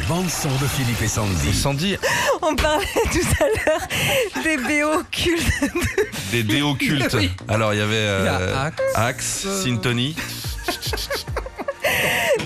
La bande-son de Philippe et Sandy. Sandy, On parlait tout à l'heure des BO cultes. des déos cultes. Oui. Alors, il y avait euh, Axe. Syntony.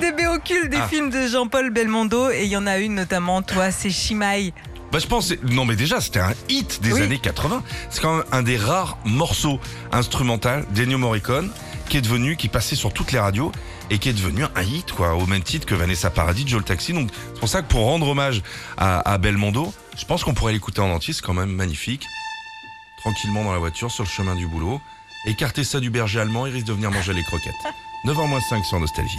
Des BO cultes des Ah. films de Jean-Paul Belmondo. Et il y en a une notamment, toi, c'est Shimaï. Bah, je pense, non mais déjà, c'était un hit des Oui. années 80. C'est quand même un des rares morceaux instrumentaux d'Ennio Morricone qui est devenu, qui passait sur toutes les radios et qui est devenu un hit, quoi, au même titre que Vanessa Paradis, Joe le Taxi. Donc, c'est pour ça que pour rendre hommage à, à Belmondo, je pense qu'on pourrait l'écouter en entier, c'est quand même magnifique. Tranquillement dans la voiture, sur le chemin du boulot. Écartez ça du berger allemand, il risque de venir manger les croquettes. 9h05 sur Nostalgie.